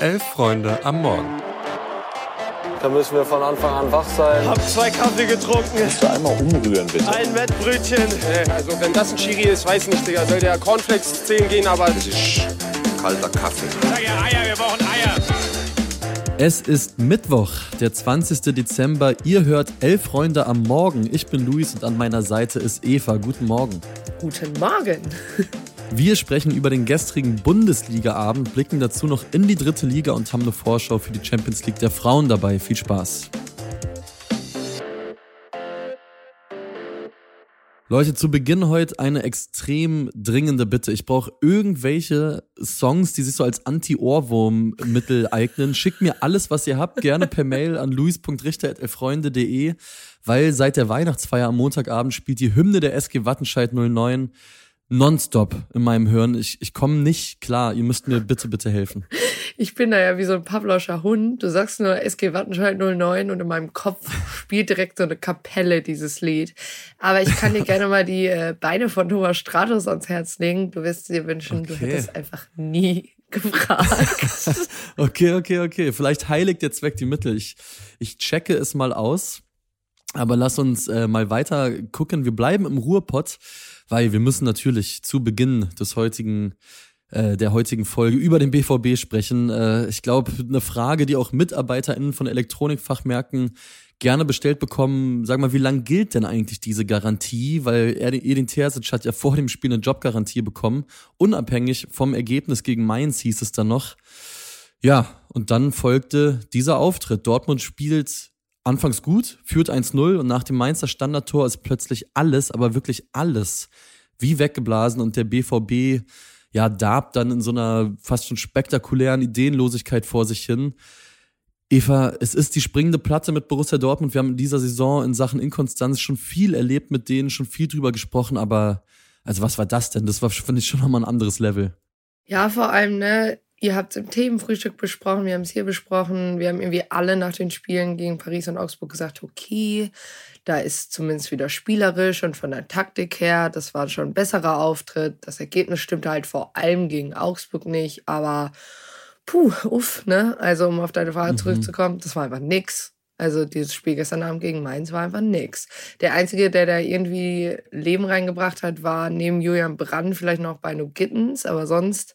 Elf Freunde am Morgen. Da müssen wir von Anfang an wach sein. Hab zwei Kaffee getrunken. Kannst du einmal umrühren, bitte? Ein Wettbrötchen. Also wenn das ein Chiri ist, weiß nicht, Digga. Soll der Cornflakes 10 gehen, aber... Das ist kalter Kaffee. Sag ja Eier, wir brauchen Eier. Es ist Mittwoch, der 20. Dezember. Ihr hört Elf Freunde am Morgen. Ich bin Luis und an meiner Seite ist Eva. Guten Morgen. Guten Morgen. Wir sprechen über den gestrigen Bundesliga-Abend, blicken dazu noch in die dritte Liga und haben eine Vorschau für die Champions League der Frauen dabei. Viel Spaß. Leute, zu Beginn heute eine extrem dringende Bitte. Ich brauche irgendwelche Songs, die sich so als Anti-Ohrwurm-Mittel eignen. Schickt mir alles, was ihr habt, gerne per Mail an luis.richter.freunde.de, weil seit der Weihnachtsfeier am Montagabend spielt die Hymne der SG Wattenscheid 09 nonstop in meinem Hirn. Ich, ich komme nicht klar. Ihr müsst mir bitte, bitte helfen. Ich bin da ja wie so ein Pavloscher Hund. Du sagst nur SG Wattenscheid 09 und in meinem Kopf spielt direkt so eine Kapelle dieses Lied. Aber ich kann dir gerne mal die äh, Beine von Thomas Stratus ans Herz legen. Du wirst dir wünschen, Okay. du hättest einfach nie gefragt. Okay, okay, okay. Vielleicht heiligt der Zweck die Mittel. Ich, ich checke es mal aus. Aber lass uns äh, mal weiter gucken. Wir bleiben im Ruhrpott, weil wir müssen natürlich zu Beginn des heutigen äh, der heutigen Folge über den BVB sprechen. Äh, ich glaube, eine Frage, die auch MitarbeiterInnen von Elektronikfachmärkten gerne bestellt bekommen. Sag mal, wie lang gilt denn eigentlich diese Garantie? Weil Edin Terzic hat ja vor dem Spiel eine Jobgarantie bekommen. Unabhängig vom Ergebnis gegen Mainz hieß es dann noch. Ja, und dann folgte dieser Auftritt. Dortmund spielt anfangs gut, führt 1-0 und nach dem Mainzer Standardtor ist plötzlich alles, aber wirklich alles wie weggeblasen und der BVB ja darbt dann in so einer fast schon spektakulären Ideenlosigkeit vor sich hin. Eva, es ist die springende Platte mit Borussia Dortmund. Wir haben in dieser Saison in Sachen Inkonstanz schon viel erlebt mit denen, schon viel drüber gesprochen, aber also was war das denn? Das war, finde ich, schon nochmal ein anderes Level. Ja, vor allem, ne, ihr habt es im Themenfrühstück besprochen, wir haben es hier besprochen, wir haben irgendwie alle nach den Spielen gegen Paris und Augsburg gesagt, okay, da ist zumindest wieder spielerisch und von der Taktik her, das war schon ein besserer Auftritt. Das Ergebnis stimmte halt vor allem gegen Augsburg nicht, aber puh, uff, ne? Also um auf deine Frage Mhm. zurückzukommen, das war einfach nix. Also dieses Spiel gestern Abend gegen Mainz war einfach nix. Der Einzige, der da irgendwie Leben reingebracht hat, war neben Julian Brandt vielleicht noch Beino Gittens, aber sonst,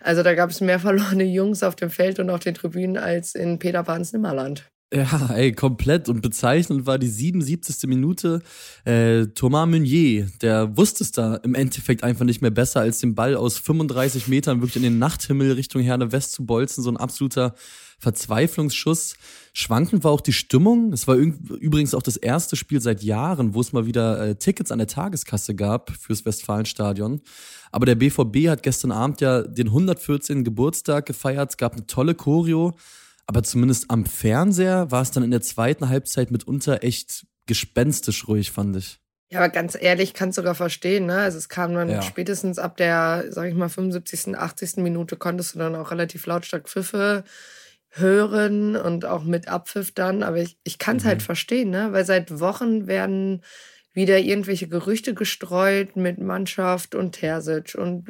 also da gab es mehr verlorene Jungs auf dem Feld und auf den Tribünen als in Peter Pans Nimmerland. Ja, ey, komplett. Und bezeichnend war die 77. Minute. Äh, Thomas Meunier, der wusste es da im Endeffekt einfach nicht mehr besser, als den Ball aus 35 Metern wirklich in den Nachthimmel Richtung Herne West zu bolzen. So ein absoluter Verzweiflungsschuss. Schwankend war auch die Stimmung. Es war üb- übrigens auch das erste Spiel seit Jahren, wo es mal wieder äh, Tickets an der Tageskasse gab fürs Westfalenstadion. Aber der BVB hat gestern Abend ja den 114. Geburtstag gefeiert. Es gab eine tolle Choreo. Aber zumindest am Fernseher war es dann in der zweiten Halbzeit mitunter echt gespenstisch ruhig, fand ich. Ja, aber ganz ehrlich, kann sogar verstehen, ne? Also es kam dann Ja. spätestens ab der, sag ich mal, 75., 80. Minute konntest du dann auch relativ lautstark Pfiffe hören und auch mit Abpfiff dann. Aber ich, ich kann es Mhm. halt verstehen, ne? Weil seit Wochen werden wieder irgendwelche Gerüchte gestreut mit Mannschaft und Terzic und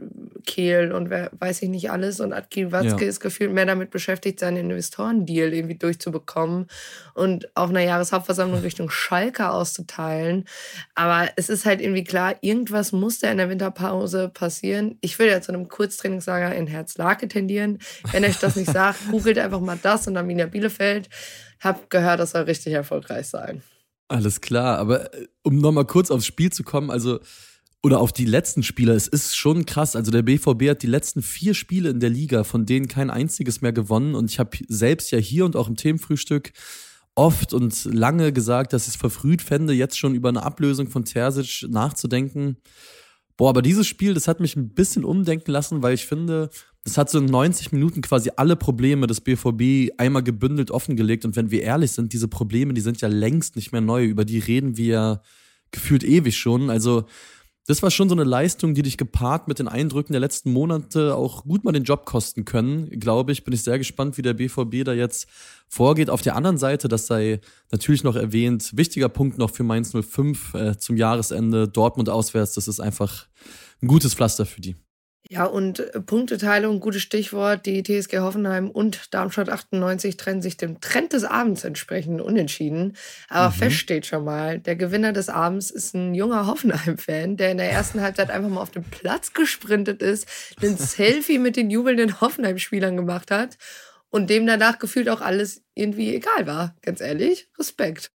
Kehl und wer weiß ich nicht alles. Und Atki Watzke Ja. ist gefühlt mehr damit beschäftigt, seinen Investorendeal irgendwie durchzubekommen und auf einer Jahreshauptversammlung Richtung Schalke auszuteilen. Aber es ist halt irgendwie klar, irgendwas muss da in der Winterpause passieren. Ich will ja zu einem Kurztrainingslager in Herzlake tendieren. Wenn euch das nicht sagt, googelt einfach mal das und Arminia Bielefeld. Hab gehört, das soll richtig erfolgreich sein. Alles klar, aber äh, um nochmal kurz aufs Spiel zu kommen, also oder auf die letzten Spiele, es ist schon krass. Also der BVB hat die letzten vier Spiele in der Liga, von denen kein einziges mehr gewonnen. Und ich habe selbst ja hier und auch im Themenfrühstück oft und lange gesagt, dass ich es verfrüht fände, jetzt schon über eine Ablösung von Terzic nachzudenken. Boah, aber dieses Spiel, das hat mich ein bisschen umdenken lassen, weil ich finde, das hat so in 90 Minuten quasi alle Probleme des BVB einmal gebündelt offengelegt. Und wenn wir ehrlich sind, diese Probleme, die sind ja längst nicht mehr neu. Über die reden wir gefühlt ewig schon. Also, das war schon so eine Leistung, die dich gepaart mit den Eindrücken der letzten Monate auch gut mal den Job kosten können, glaube ich. Bin ich sehr gespannt, wie der BVB da jetzt vorgeht. Auf der anderen Seite, das sei natürlich noch erwähnt, wichtiger Punkt noch für Mainz 05 äh, zum Jahresende, Dortmund auswärts, das ist einfach ein gutes Pflaster für die. Ja, und äh, Punkteteilung, gutes Stichwort. Die TSG Hoffenheim und Darmstadt 98 trennen sich dem Trend des Abends entsprechend unentschieden. Aber mhm. fest steht schon mal, der Gewinner des Abends ist ein junger Hoffenheim-Fan, der in der ersten Halbzeit einfach mal auf den Platz gesprintet ist, ein Selfie mit den jubelnden Hoffenheim-Spielern gemacht hat und dem danach gefühlt auch alles irgendwie egal war. Ganz ehrlich, Respekt.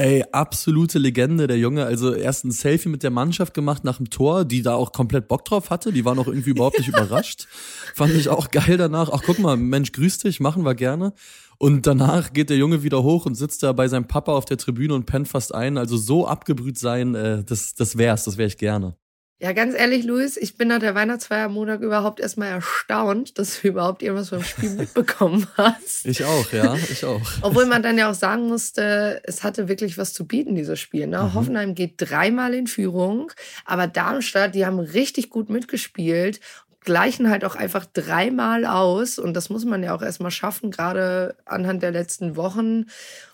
Ey, absolute Legende, der Junge. Also erst ein Selfie mit der Mannschaft gemacht nach dem Tor, die da auch komplett Bock drauf hatte. Die waren auch irgendwie überhaupt nicht überrascht. Fand ich auch geil danach. Ach, guck mal, Mensch, grüß dich, machen wir gerne. Und danach geht der Junge wieder hoch und sitzt da bei seinem Papa auf der Tribüne und pennt fast ein. Also so abgebrüht sein, äh, das, das wär's, das wär ich gerne. Ja, ganz ehrlich, Luis, ich bin nach der Weihnachtsfeier Montag überhaupt erstmal erstaunt, dass du überhaupt irgendwas vom Spiel mitbekommen hast. Ich auch, ja, ich auch. Obwohl man dann ja auch sagen musste, es hatte wirklich was zu bieten, dieses Spiel. Ne? Mhm. Hoffenheim geht dreimal in Führung, aber Darmstadt, die haben richtig gut mitgespielt gleichen halt auch einfach dreimal aus und das muss man ja auch erstmal schaffen, gerade anhand der letzten Wochen.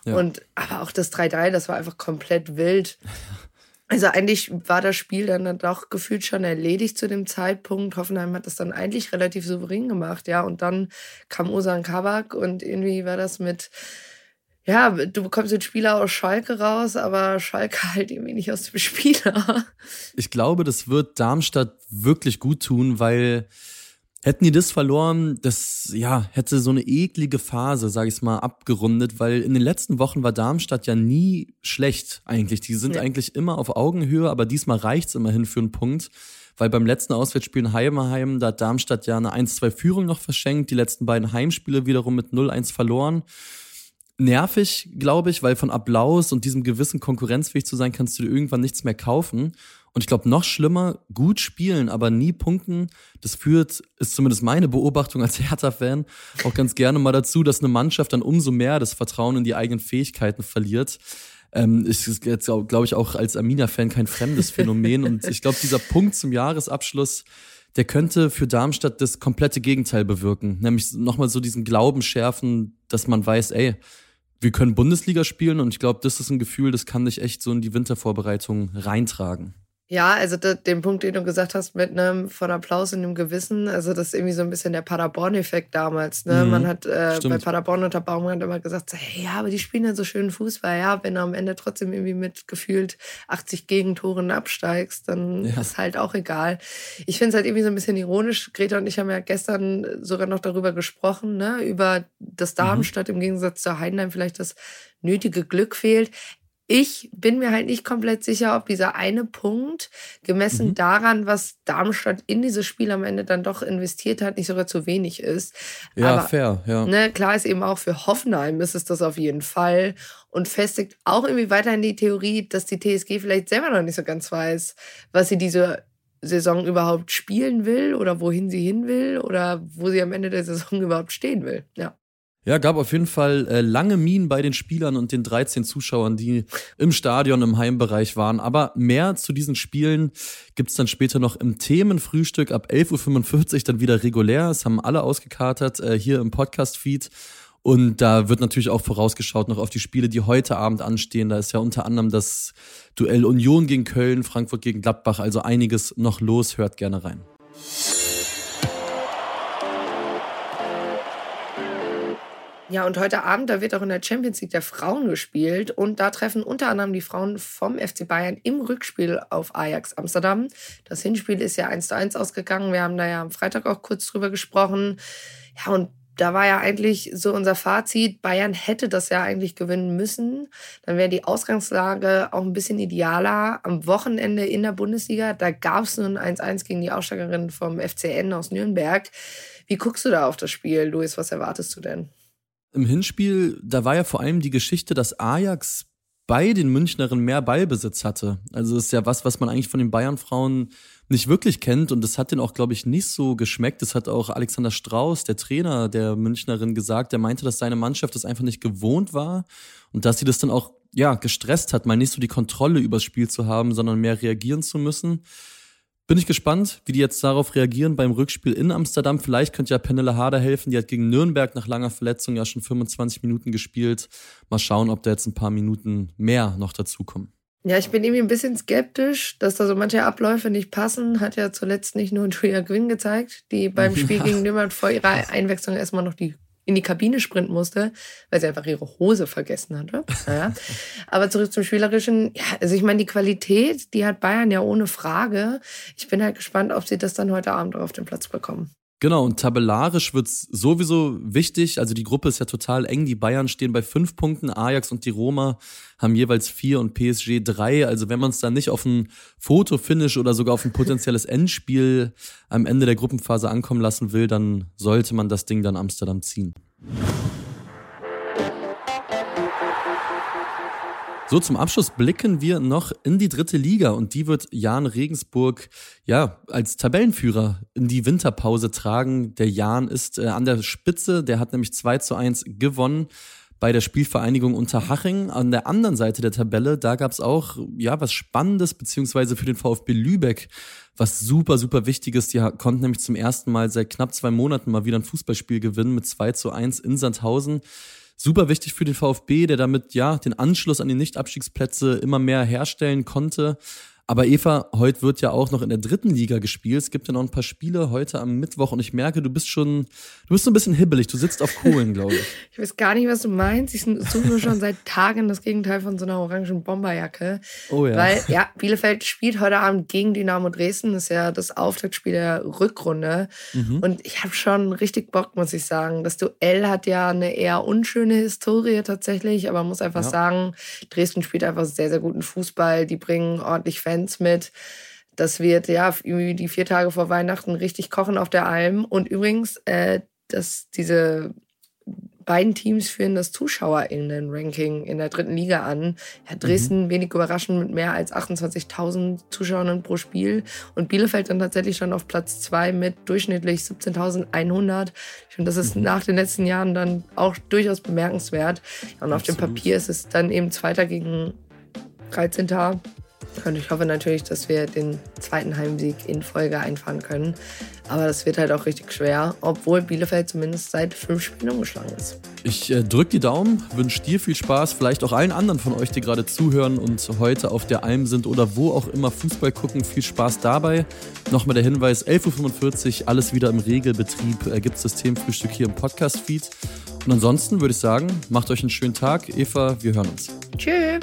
Ja. Und aber auch das 3-3, das war einfach komplett wild. Also eigentlich war das Spiel dann doch gefühlt schon erledigt zu dem Zeitpunkt. Hoffenheim hat das dann eigentlich relativ souverän gemacht, ja. Und dann kam Osan Kabak und irgendwie war das mit, ja, du bekommst den Spieler aus Schalke raus, aber Schalke halt irgendwie nicht aus dem Spieler. Ich glaube, das wird Darmstadt wirklich gut tun, weil Hätten die das verloren, das ja hätte so eine eklige Phase, sage ich mal, abgerundet, weil in den letzten Wochen war Darmstadt ja nie schlecht eigentlich. Die sind ja. eigentlich immer auf Augenhöhe, aber diesmal reicht's immerhin für einen Punkt, weil beim letzten Auswärtsspiel in Heimerheim, da hat Darmstadt ja eine 1-2-Führung noch verschenkt, die letzten beiden Heimspiele wiederum mit 0-1 verloren. Nervig, glaube ich, weil von Applaus und diesem Gewissen konkurrenzfähig zu sein, kannst du dir irgendwann nichts mehr kaufen. Und ich glaube, noch schlimmer, gut spielen, aber nie punkten, das führt, ist zumindest meine Beobachtung als Hertha-Fan, auch ganz gerne mal dazu, dass eine Mannschaft dann umso mehr das Vertrauen in die eigenen Fähigkeiten verliert. Ähm, ist jetzt, glaube ich, auch als Arminia-Fan kein fremdes Phänomen. Und ich glaube, dieser Punkt zum Jahresabschluss, der könnte für Darmstadt das komplette Gegenteil bewirken. Nämlich nochmal so diesen Glauben schärfen, dass man weiß, ey, wir können Bundesliga spielen und ich glaube, das ist ein Gefühl, das kann dich echt so in die Wintervorbereitung reintragen. Ja, also den Punkt, den du gesagt hast, mit einem von Applaus in dem Gewissen, also das ist irgendwie so ein bisschen der Paderborn-Effekt damals. Ne? Mhm, Man hat äh, bei Paderborn unter Baumgart immer gesagt, so, hey, ja, aber die spielen ja so schön Fußball, ja, wenn du am Ende trotzdem irgendwie mit gefühlt 80 Gegentoren absteigst, dann ja. ist halt auch egal. Ich finde es halt irgendwie so ein bisschen ironisch. Greta und ich haben ja gestern sogar noch darüber gesprochen, ne? über das mhm. Darmstadt mhm. im Gegensatz zu Heidenheim vielleicht das nötige Glück fehlt ich bin mir halt nicht komplett sicher, ob dieser eine Punkt, gemessen mhm. daran, was Darmstadt in dieses Spiel am Ende dann doch investiert hat, nicht sogar zu wenig ist. Ja, Aber, fair, ja. Ne, klar ist eben auch für Hoffenheim ist es das auf jeden Fall und festigt auch irgendwie weiterhin die Theorie, dass die TSG vielleicht selber noch nicht so ganz weiß, was sie diese Saison überhaupt spielen will oder wohin sie hin will oder wo sie am Ende der Saison überhaupt stehen will. Ja. Ja, gab auf jeden Fall äh, lange Minen bei den Spielern und den 13 Zuschauern, die im Stadion im Heimbereich waren. Aber mehr zu diesen Spielen gibt's dann später noch im Themenfrühstück ab 11.45 Uhr dann wieder regulär. Es haben alle ausgekatert äh, hier im Podcast-Feed. Und da wird natürlich auch vorausgeschaut noch auf die Spiele, die heute Abend anstehen. Da ist ja unter anderem das Duell Union gegen Köln, Frankfurt gegen Gladbach, also einiges noch los. Hört gerne rein. Ja, und heute Abend, da wird auch in der Champions League der Frauen gespielt. Und da treffen unter anderem die Frauen vom FC Bayern im Rückspiel auf Ajax Amsterdam. Das Hinspiel ist ja 1 zu 1 ausgegangen. Wir haben da ja am Freitag auch kurz drüber gesprochen. Ja, und da war ja eigentlich so unser Fazit, Bayern hätte das ja eigentlich gewinnen müssen. Dann wäre die Ausgangslage auch ein bisschen idealer. Am Wochenende in der Bundesliga, da gab es nur ein 1-1 gegen die Aussteigerin vom FCN aus Nürnberg. Wie guckst du da auf das Spiel, Luis? Was erwartest du denn? Im Hinspiel, da war ja vor allem die Geschichte, dass Ajax bei den Münchnerinnen mehr Ballbesitz hatte. Also das ist ja was, was man eigentlich von den Bayern-Frauen nicht wirklich kennt und das hat denen auch, glaube ich, nicht so geschmeckt. Das hat auch Alexander Strauß, der Trainer der Münchnerin, gesagt. Der meinte, dass seine Mannschaft das einfach nicht gewohnt war und dass sie das dann auch ja gestresst hat, mal nicht so die Kontrolle übers Spiel zu haben, sondern mehr reagieren zu müssen. Bin ich gespannt, wie die jetzt darauf reagieren beim Rückspiel in Amsterdam. Vielleicht könnte ja Penelle Harder helfen. Die hat gegen Nürnberg nach langer Verletzung ja schon 25 Minuten gespielt. Mal schauen, ob da jetzt ein paar Minuten mehr noch dazukommen. Ja, ich bin irgendwie ein bisschen skeptisch, dass da so manche Abläufe nicht passen. Hat ja zuletzt nicht nur Julia Gwynn gezeigt, die beim Spiel gegen Nürnberg vor ihrer Einwechslung erstmal noch die in die Kabine sprinten musste, weil sie einfach ihre Hose vergessen hatte. Naja. Aber zurück zum Spielerischen. Ja, also ich meine, die Qualität, die hat Bayern ja ohne Frage. Ich bin halt gespannt, ob sie das dann heute Abend auf den Platz bekommen. Genau, und tabellarisch wird's sowieso wichtig. Also die Gruppe ist ja total eng. Die Bayern stehen bei fünf Punkten, Ajax und die Roma haben jeweils vier und PSG drei. Also wenn man es dann nicht auf ein Fotofinish oder sogar auf ein potenzielles Endspiel am Ende der Gruppenphase ankommen lassen will, dann sollte man das Ding dann Amsterdam ziehen. So, zum Abschluss blicken wir noch in die dritte Liga und die wird Jan Regensburg ja als Tabellenführer in die Winterpause tragen. Der Jan ist äh, an der Spitze, der hat nämlich 2 zu 1 gewonnen bei der Spielvereinigung Unterhaching. An der anderen Seite der Tabelle, da gab es auch ja was Spannendes, beziehungsweise für den VfB Lübeck was super, super Wichtiges. Die konnten nämlich zum ersten Mal seit knapp zwei Monaten mal wieder ein Fußballspiel gewinnen mit 2 zu 1 in Sandhausen super wichtig für den VfB, der damit ja den Anschluss an die Nicht-Abstiegsplätze immer mehr herstellen konnte. Aber Eva, heute wird ja auch noch in der dritten Liga gespielt. Es gibt ja noch ein paar Spiele heute am Mittwoch und ich merke, du bist schon, du bist so ein bisschen hibbelig. Du sitzt auf Kohlen, glaube ich. ich weiß gar nicht, was du meinst. Ich suche schon seit Tagen das Gegenteil von so einer orangen Bomberjacke. Oh ja. Weil, ja, Bielefeld spielt heute Abend gegen Dynamo Dresden. Das ist ja das Auftaktspiel der Rückrunde. Mhm. Und ich habe schon richtig Bock, muss ich sagen. Das Duell hat ja eine eher unschöne Historie tatsächlich, aber man muss einfach ja. sagen, Dresden spielt einfach sehr, sehr guten Fußball. Die bringen ordentlich Fans Fans mit. Das wird ja die vier Tage vor Weihnachten richtig kochen auf der Alm. Und übrigens, äh, dass diese beiden Teams führen das ZuschauerInnen-Ranking in der dritten Liga an. Ja, Dresden mhm. wenig überraschend mit mehr als 28.000 Zuschauern pro Spiel und Bielefeld dann tatsächlich schon auf Platz zwei mit durchschnittlich 17.100. Ich finde, das ist mhm. nach den letzten Jahren dann auch durchaus bemerkenswert. Und auf dem Papier ist es dann eben Zweiter gegen 13. Und ich hoffe natürlich, dass wir den zweiten Heimsieg in Folge einfahren können. Aber das wird halt auch richtig schwer, obwohl Bielefeld zumindest seit fünf Spielen umgeschlagen ist. Ich äh, drücke die Daumen, wünsche dir viel Spaß, vielleicht auch allen anderen von euch, die gerade zuhören und heute auf der Alm sind oder wo auch immer Fußball gucken. Viel Spaß dabei. Nochmal der Hinweis, 11.45 Uhr, alles wieder im Regelbetrieb, äh, gibt Systemfrühstück hier im Podcast-Feed. Und ansonsten würde ich sagen, macht euch einen schönen Tag. Eva, wir hören uns. Tschüss.